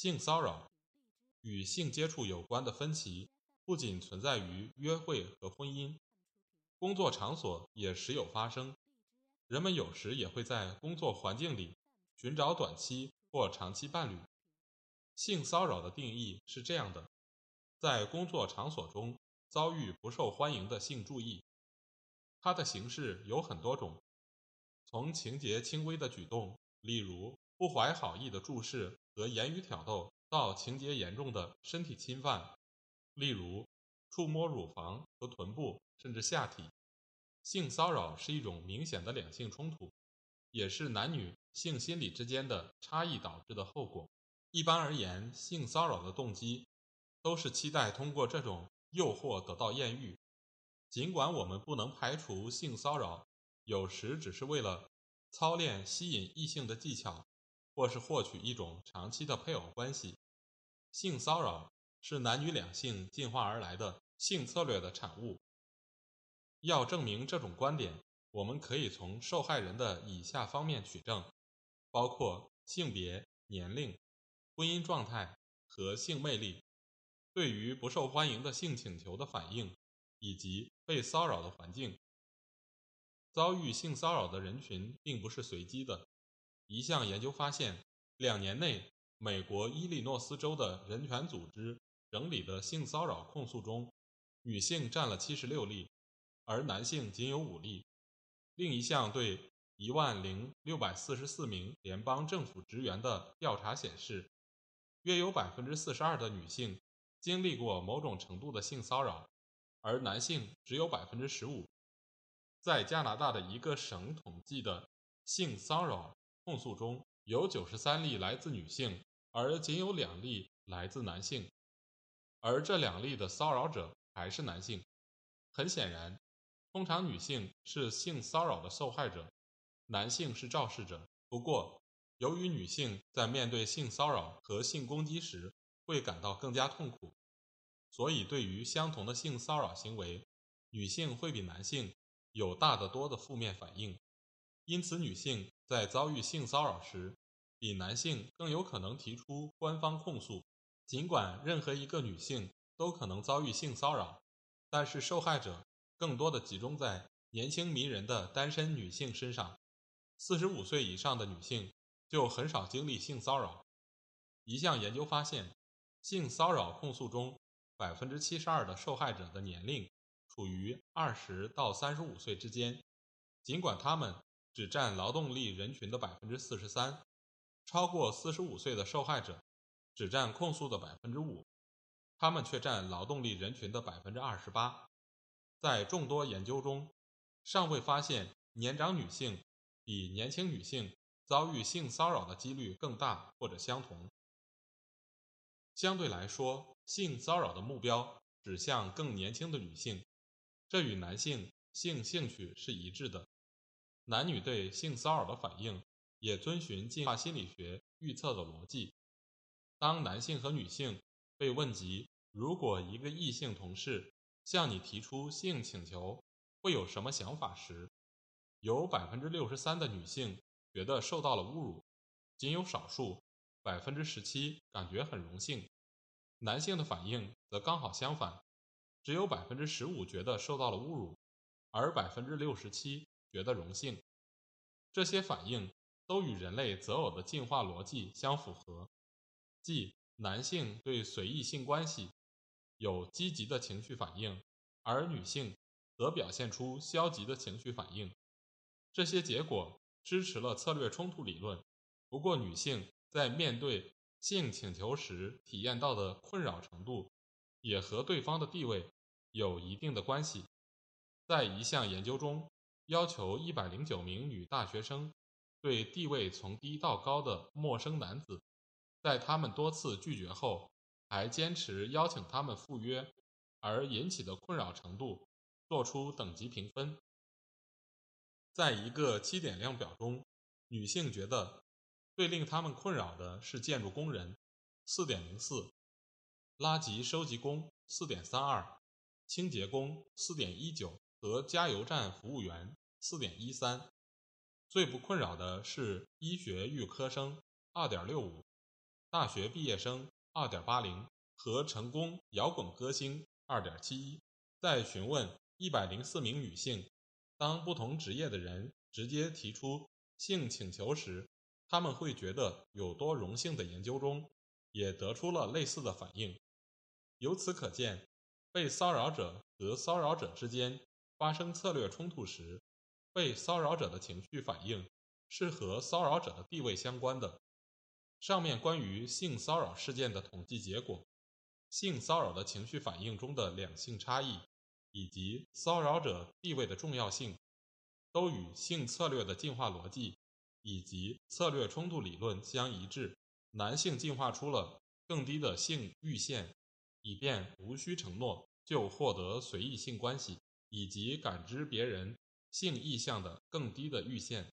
性骚扰与性接触有关的分歧不仅存在于约会和婚姻，工作场所也时有发生。人们有时也会在工作环境里寻找短期或长期伴侣。性骚扰的定义是这样的：在工作场所中遭遇不受欢迎的性注意，它的形式有很多种。从情节轻微的举动，例如不怀好意的注视和言语挑逗，到情节严重的身体侵犯，例如触摸乳房和臀部，甚至下体。性骚扰是一种明显的两性冲突，也是男女性心理之间的差异导致的后果。一般而言，性骚扰的动机都是期待通过这种诱惑得到艳遇。尽管我们不能排除性骚扰。有时只是为了操练吸引异性的技巧，或是获取一种长期的配偶关系。性骚扰是男女两性进化而来的性策略的产物。要证明这种观点，我们可以从受害人的以下方面取证，包括性别、年龄、婚姻状态和性魅力、对于不受欢迎的性请求的反应，以及被骚扰的环境。遭遇性骚扰的人群并不是随机的。一项研究发现，两年内，美国伊利诺斯州的人权组织整理的性骚扰控诉中，女性占了七十六例，而男性仅有五例。另一项对一万零六百四十四名联邦政府职员的调查显示，约有百分之四十二的女性经历过某种程度的性骚扰，而男性只有百分之十五。在加拿大的一个省统计的性骚扰控诉中，有九十三例来自女性，而仅有两例来自男性，而这两例的骚扰者还是男性。很显然，通常女性是性骚扰的受害者，男性是肇事者。不过，由于女性在面对性骚扰和性攻击时会感到更加痛苦，所以对于相同的性骚扰行为，女性会比男性。有大得多的负面反应，因此女性在遭遇性骚扰时，比男性更有可能提出官方控诉。尽管任何一个女性都可能遭遇性骚扰，但是受害者更多的集中在年轻迷人的单身女性身上。四十五岁以上的女性就很少经历性骚扰。一项研究发现，性骚扰控诉中，百分之七十二的受害者的年龄。处于二十到三十五岁之间，尽管他们只占劳动力人群的百分之四十三，超过四十五岁的受害者只占控诉的百分之五，他们却占劳动力人群的百分之二十八。在众多研究中，尚未发现年长女性比年轻女性遭遇性骚扰的几率更大或者相同。相对来说，性骚扰的目标指向更年轻的女性。这与男性性兴趣是一致的，男女对性骚扰的反应也遵循进化心理学预测的逻辑。当男性和女性被问及如果一个异性同事向你提出性请求，会有什么想法时，有百分之六十三的女性觉得受到了侮辱，仅有少数百分之十七感觉很荣幸。男性的反应则刚好相反。只有百分之十五觉得受到了侮辱，而百分之六十七觉得荣幸。这些反应都与人类择偶的进化逻辑相符合，即男性对随意性关系有积极的情绪反应，而女性则表现出消极的情绪反应。这些结果支持了策略冲突理论。不过，女性在面对性请求时体验到的困扰程度。也和对方的地位有一定的关系。在一项研究中，要求一百零九名女大学生对地位从低到高的陌生男子在他们多次拒绝后，还坚持邀请他们赴约，而引起的困扰程度做出等级评分。在一个七点量表中，女性觉得最令他们困扰的是建筑工人，四点零四；垃圾收集工，四点三二；清洁工，四点一九；和加油站服务员，四点一三。最不困扰的是医学预科生，二点六五；大学毕业生，二点八零；和成功摇滚歌星，二点七一。在询问一百零四名女性，当不同职业的人直接提出性请求时，他们会觉得有多荣幸的研究中，也得出了类似的反应。由此可见，被骚扰者和骚扰者之间发生策略冲突时。被骚扰者的情绪反应是和骚扰者的地位相关的。上面关于性骚扰事件的统计结果，性骚扰的情绪反应中的两性差异，以及骚扰者地位的重要性，都与性策略的进化逻辑以及策略冲突理论相一致。男性进化出了更低的性阈限，以便无需承诺就获得随意性关系，以及感知别人。性意向的更低的阈限，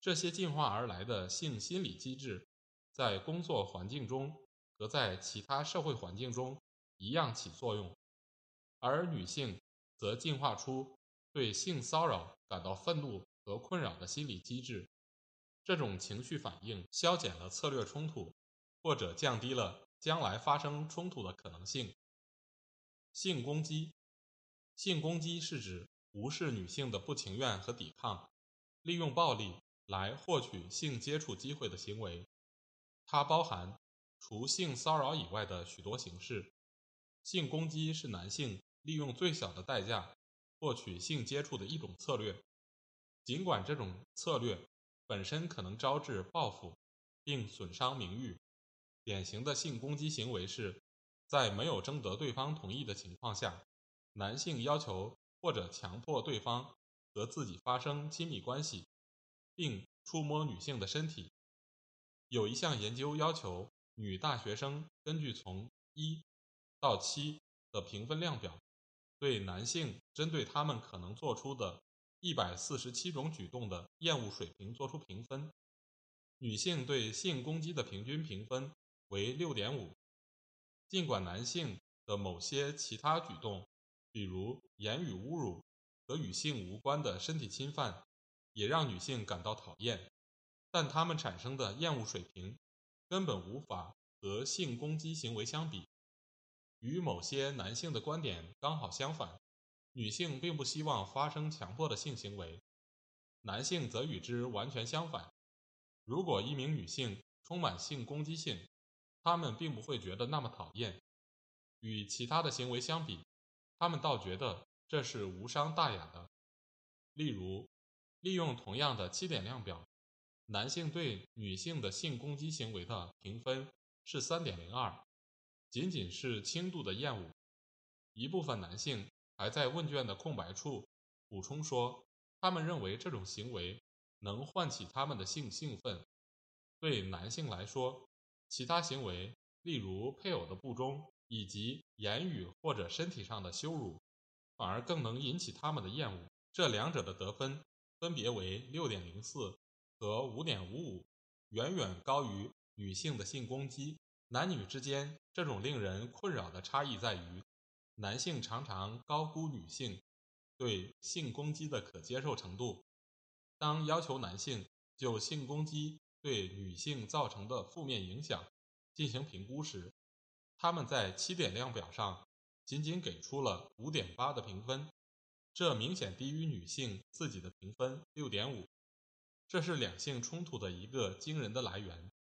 这些进化而来的性心理机制，在工作环境中和在其他社会环境中一样起作用，而女性则进化出对性骚扰感到愤怒和困扰的心理机制。这种情绪反应消减了策略冲突，或者降低了将来发生冲突的可能性。性攻击，性攻击是指。无视女性的不情愿和抵抗，利用暴力来获取性接触机会的行为，它包含除性骚扰以外的许多形式。性攻击是男性利用最小的代价获取性接触的一种策略，尽管这种策略本身可能招致报复并损伤名誉。典型的性攻击行为是在没有征得对方同意的情况下，男性要求。或者强迫对方和自己发生亲密关系，并触摸女性的身体。有一项研究要求女大学生根据从一到七的评分量表，对男性针对他们可能做出的一百四十七种举动的厌恶水平做出评分。女性对性攻击的平均评分为六点五，尽管男性的某些其他举动。比如言语侮辱和与性无关的身体侵犯，也让女性感到讨厌，但他们产生的厌恶水平根本无法和性攻击行为相比。与某些男性的观点刚好相反，女性并不希望发生强迫的性行为，男性则与之完全相反。如果一名女性充满性攻击性，他们并不会觉得那么讨厌。与其他的行为相比。他们倒觉得这是无伤大雅的。例如，利用同样的七点量表，男性对女性的性攻击行为的评分是三点零二，仅仅是轻度的厌恶。一部分男性还在问卷的空白处补充说，他们认为这种行为能唤起他们的性兴奋。对男性来说，其他行为，例如配偶的不忠。以及言语或者身体上的羞辱，反而更能引起他们的厌恶。这两者的得分分别为六点零四和五点五五，远远高于女性的性攻击。男女之间这种令人困扰的差异在于，男性常常高估女性对性攻击的可接受程度。当要求男性就性攻击对女性造成的负面影响进行评估时，他们在七点量表上仅仅给出了五点八的评分，这明显低于女性自己的评分六点五。这是两性冲突的一个惊人的来源。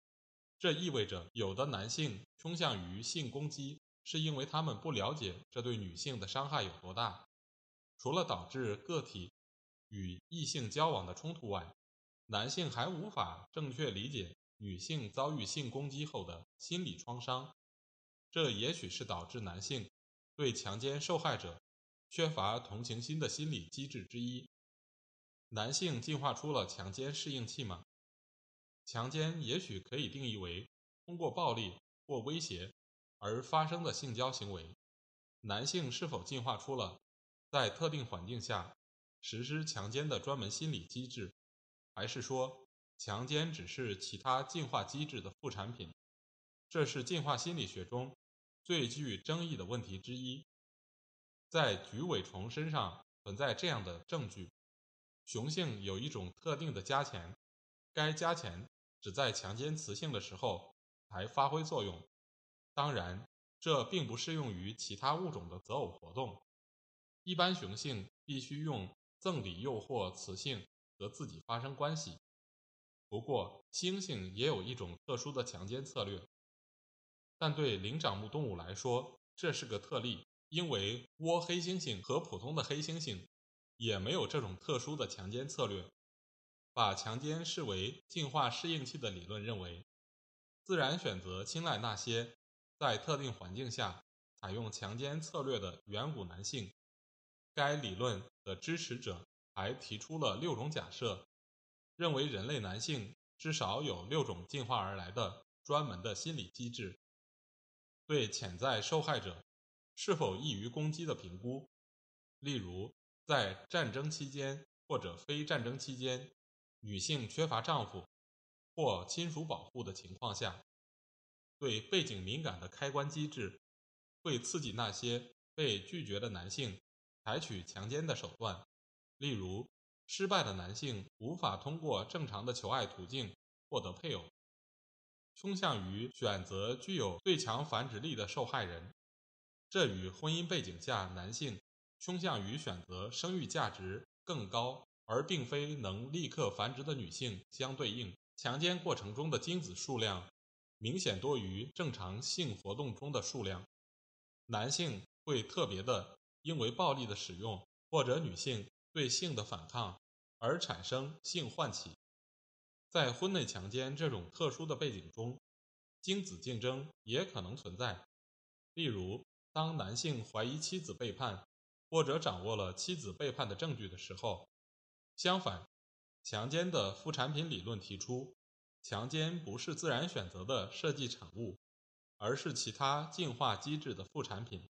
这意味着有的男性倾向于性攻击，是因为他们不了解这对女性的伤害有多大。除了导致个体与异性交往的冲突外，男性还无法正确理解女性遭遇性攻击后的心理创伤。这也许是导致男性对强奸受害者缺乏同情心的心理机制之一。男性进化出了强奸适应器吗？强奸也许可以定义为通过暴力或威胁而发生的性交行为。男性是否进化出了在特定环境下实施强奸的专门心理机制，还是说强奸只是其他进化机制的副产品？这是进化心理学中最具争议的问题之一。在菊尾虫身上存在这样的证据：雄性有一种特定的家前，该家前只在强奸雌性的时候才发挥作用。当然，这并不适用于其他物种的择偶活动。一般雄性必须用赠礼诱惑雌性和自己发生关系。不过，猩猩也有一种特殊的强奸策略。但对灵长目动物来说，这是个特例，因为倭黑猩猩和普通的黑猩猩也没有这种特殊的强奸策略。把强奸视为进化适应器的理论认为，自然选择青睐那些在特定环境下采用强奸策略的远古男性。该理论的支持者还提出了六种假设，认为人类男性至少有六种进化而来的专门的心理机制。对潜在受害者是否易于攻击的评估，例如在战争期间或者非战争期间，女性缺乏丈夫或亲属保护的情况下，对背景敏感的开关机制会刺激那些被拒绝的男性采取强奸的手段，例如失败的男性无法通过正常的求爱途径获得配偶。倾向于选择具有最强繁殖力的受害人，这与婚姻背景下男性倾向于选择生育价值更高而并非能立刻繁殖的女性相对应。强奸过程中的精子数量明显多于正常性活动中的数量。男性会特别的因为暴力的使用或者女性对性的反抗而产生性唤起。在婚内强奸这种特殊的背景中，精子竞争也可能存在。例如，当男性怀疑妻子背叛，或者掌握了妻子背叛的证据的时候。相反，强奸的副产品理论提出，强奸不是自然选择的设计产物，而是其他进化机制的副产品。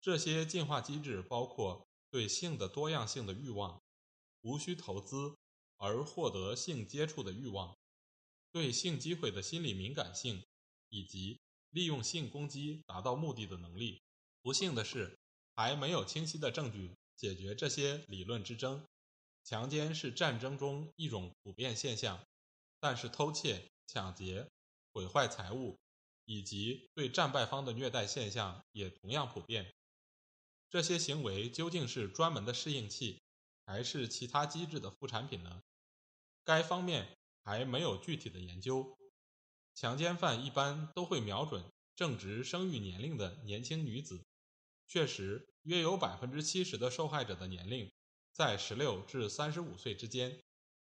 这些进化机制包括对性的多样性的欲望，无需投资。而获得性接触的欲望，对性机会的心理敏感性，以及利用性攻击达到目的的能力。不幸的是，还没有清晰的证据解决这些理论之争。强奸是战争中一种普遍现象，但是偷窃、抢劫、毁坏财物以及对战败方的虐待现象也同样普遍。这些行为究竟是专门的适应器？还是其他机制的副产品呢？该方面还没有具体的研究。强奸犯一般都会瞄准正值生育年龄的年轻女子。确实，约有百分之七十的受害者的年龄在十六至三十五岁之间。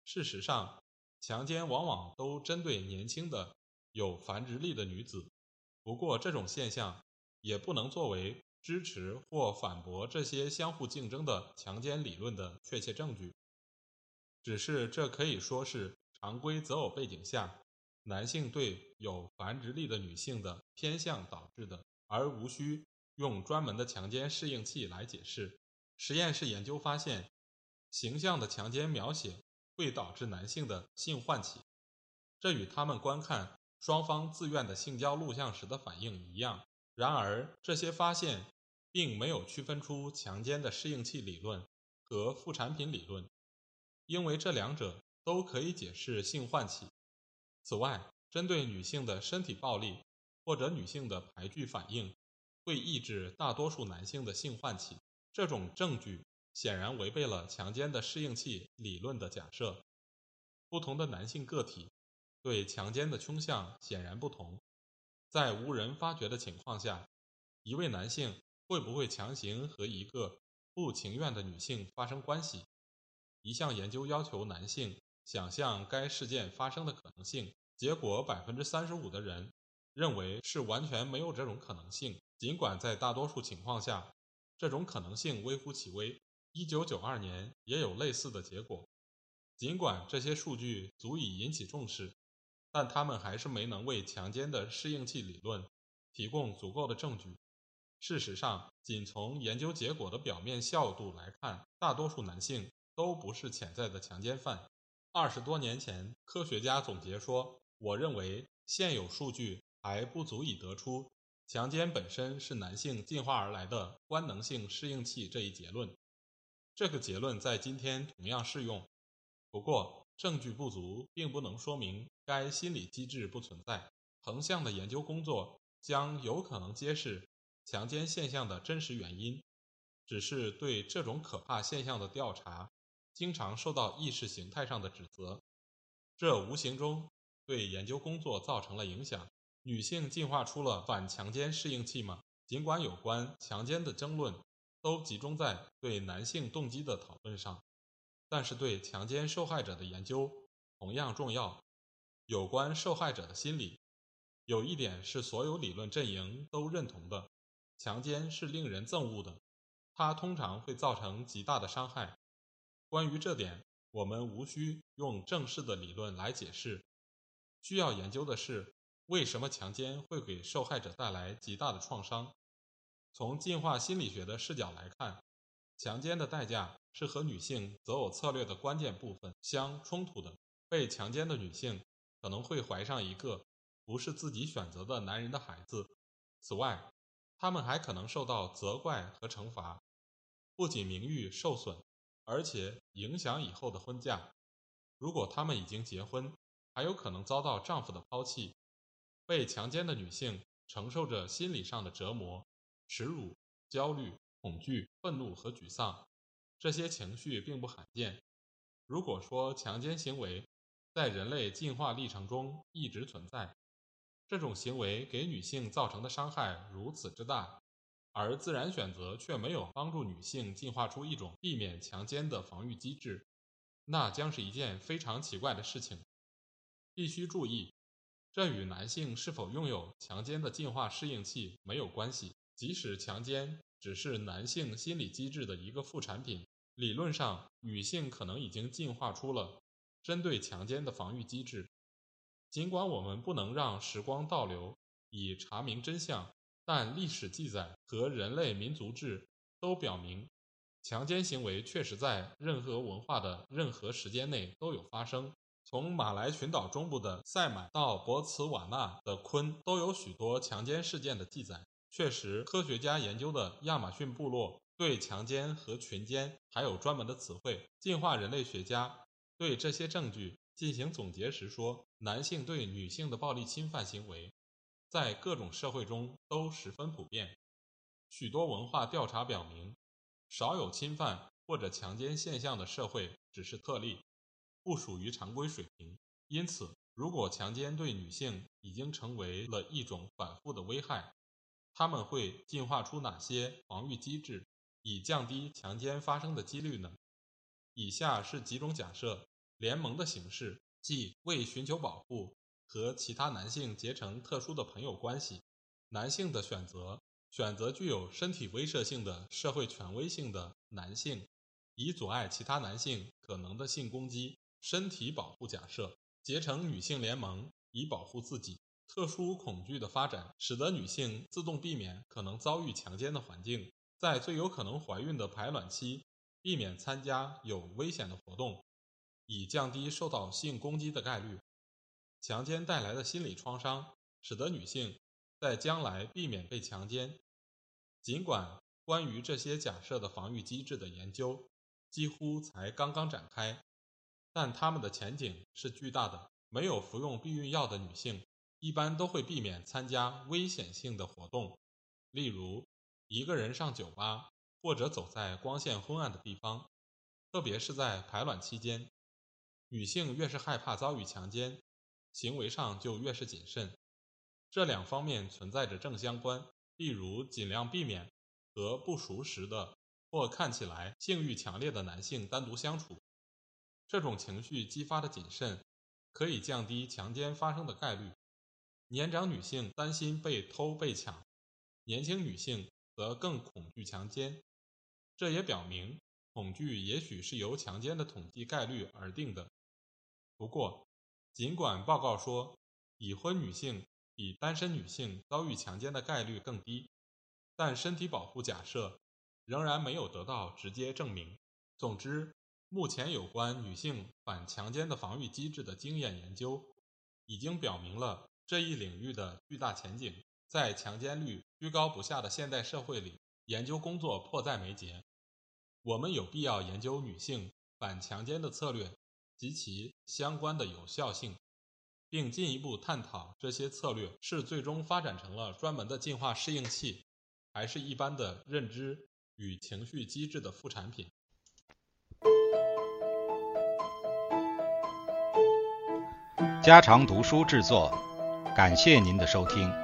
事实上，强奸往往都针对年轻的有繁殖力的女子。不过，这种现象也不能作为。支持或反驳这些相互竞争的强奸理论的确切证据，只是这可以说是常规择偶背景下男性对有繁殖力的女性的偏向导致的，而无需用专门的强奸适应器来解释。实验室研究发现，形象的强奸描写会导致男性的性唤起，这与他们观看双方自愿的性交录像时的反应一样。然而，这些发现。并没有区分出强奸的适应器理论和副产品理论，因为这两者都可以解释性唤起。此外，针对女性的身体暴力或者女性的排拒反应会抑制大多数男性的性唤起，这种证据显然违背了强奸的适应器理论的假设。不同的男性个体对强奸的倾向显然不同，在无人发觉的情况下，一位男性。会不会强行和一个不情愿的女性发生关系？一项研究要求男性想象该事件发生的可能性，结果百分之三十五的人认为是完全没有这种可能性。尽管在大多数情况下，这种可能性微乎其微。一九九二年也有类似的结果。尽管这些数据足以引起重视，但他们还是没能为强奸的适应器理论提供足够的证据。事实上，仅从研究结果的表面效度来看，大多数男性都不是潜在的强奸犯。二十多年前，科学家总结说：“我认为现有数据还不足以得出强奸本身是男性进化而来的官能性适应器这一结论。”这个结论在今天同样适用。不过，证据不足并不能说明该心理机制不存在。横向的研究工作将有可能揭示强奸现象的真实原因。只是对这种可怕现象的调查，经常受到意识形态上的指责，这无形中对研究工作造成了影响。女性进化出了反强奸适应器吗？尽管有关强奸的争论都集中在对男性动机的讨论上。但是，对强奸受害者的研究同样重要。有关受害者的心理，有一点是所有理论阵营都认同的：强奸是令人憎恶的，它通常会造成极大的伤害。关于这点，我们无需用正式的理论来解释。需要研究的是，为什么强奸会给受害者带来极大的创伤。从进化心理学的视角来看，强奸的代价。是和女性择偶策略的关键部分相冲突的。被强奸的女性可能会怀上一个不是自己选择的男人的孩子。此外，她们还可能受到责怪和惩罚，不仅名誉受损，而且影响以后的婚嫁。如果她们已经结婚，还有可能遭到丈夫的抛弃。被强奸的女性承受着心理上的折磨、耻辱、焦虑、恐惧、愤怒和沮丧。这些情绪并不罕见。如果说强奸行为在人类进化历程中一直存在，这种行为给女性造成的伤害如此之大，而自然选择却没有帮助女性进化出一种避免强奸的防御机制，那将是一件非常奇怪的事情。必须注意，这与男性是否拥有强奸的进化适应器没有关系。即使强奸只是男性心理机制的一个副产品。理论上，女性可能已经进化出了针对强奸的防御机制。尽管我们不能让时光倒流以查明真相，但历史记载和人类民族志都表明，强奸行为确实在任何文化的任何时间内都有发生。从马来群岛中部的塞满到博茨瓦纳的昆，都有许多强奸事件的记载。确实，科学家研究的亚马逊部落。对强奸和群奸还有专门的词汇。进化人类学家对这些证据进行总结时说，男性对女性的暴力侵犯行为在各种社会中都十分普遍。许多文化调查表明，少有侵犯或者强奸现象的社会只是特例，不属于常规水平。因此，如果强奸对女性已经成为了一种反复的危害，他们会进化出哪些防御机制？以降低强奸发生的几率呢？以下是几种假设：联盟的形式，即为寻求保护和其他男性结成特殊的朋友关系；男性的选择，选择具有身体威慑性的社会权威性的男性，以阻碍其他男性可能的性攻击；身体保护假设，结成女性联盟以保护自己；特殊恐惧的发展，使得女性自动避免可能遭遇强奸的环境。在最有可能怀孕的排卵期，避免参加有危险的活动，以降低受到性攻击的概率。强奸带来的心理创伤，使得女性在将来避免被强奸。尽管关于这些假设的防御机制的研究几乎才刚刚展开，但它们的前景是巨大的。没有服用避孕药的女性一般都会避免参加危险性的活动，例如。一个人上酒吧，或者走在光线昏暗的地方，特别是在排卵期间，女性越是害怕遭遇强奸，行为上就越是谨慎。这两方面存在着正相关，例如尽量避免和不熟识的或看起来性欲强烈的男性单独相处。这种情绪激发的谨慎可以降低强奸发生的概率。年长女性担心被偷被抢，年轻女性。则更恐惧强奸，这也表明恐惧也许是由强奸的统计概率而定的。不过，尽管报告说已婚女性比单身女性遭遇强奸的概率更低，但身体保护假设仍然没有得到直接证明。总之，目前有关女性反强奸的防御机制的经验研究，已经表明了这一领域的巨大前景。在强奸率居高不下的现代社会里，研究工作迫在眉睫。我们有必要研究女性反强奸的策略及其相关的有效性，并进一步探讨这些策略是最终发展成了专门的进化适应器，还是一般的认知与情绪机制的副产品。家常读书制作，感谢您的收听。